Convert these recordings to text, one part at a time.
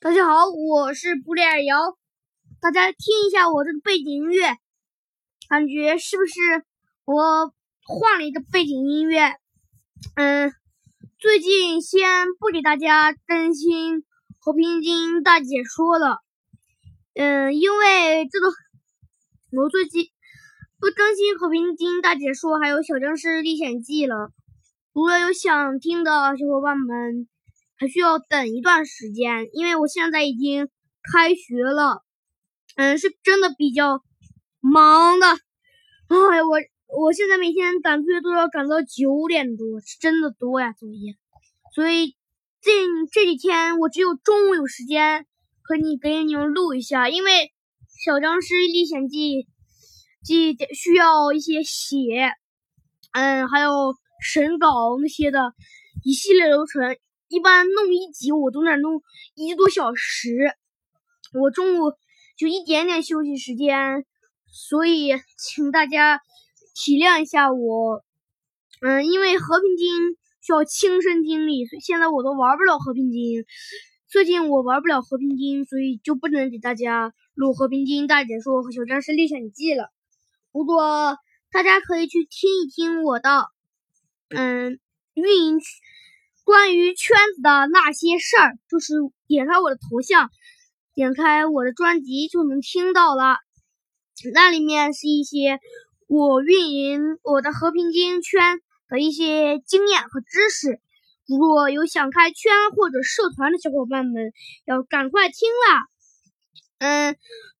大家好，我是布列尔瑶。大家听一下我这个背景音乐，感觉是不是我换了一个背景音乐？嗯，最近先不给大家更新《和平精英大解说》了。嗯，因为这个我最近不更新《和平精英大解说》还有《小僵尸历险记》了。如果有想听的小伙伴们。还需要等一段时间，因为我现在已经开学了，嗯，是真的比较忙的。哎，我我现在每天赶作业都要赶到九点多，是真的多呀作业。所以这这几天我只有中午有时间和你给你们录一下，因为《小僵尸历险记》记需要一些写，嗯，还有审稿那些的一系列流程。一般弄一集我都得弄一个多小时，我中午就一点点休息时间，所以请大家体谅一下我。嗯，因为和平精英需要亲身经历，所以现在我都玩不了和平精英。最近我玩不了和平精英，所以就不能给大家录和平精英大解说和小战士历险记了。不过大家可以去听一听我的，嗯，运营。关于圈子的那些事儿，就是点开我的头像，点开我的专辑就能听到了。那里面是一些我运营我的和平精英圈的一些经验和知识。如果有想开圈或者社团的小伙伴们，要赶快听啦！嗯，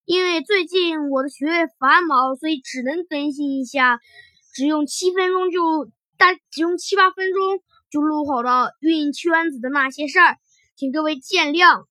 因为最近我的学业繁忙，所以只能更新一下，只用七分钟就大，只用七八分钟。就录好了运营圈子的那些事儿，请各位见谅。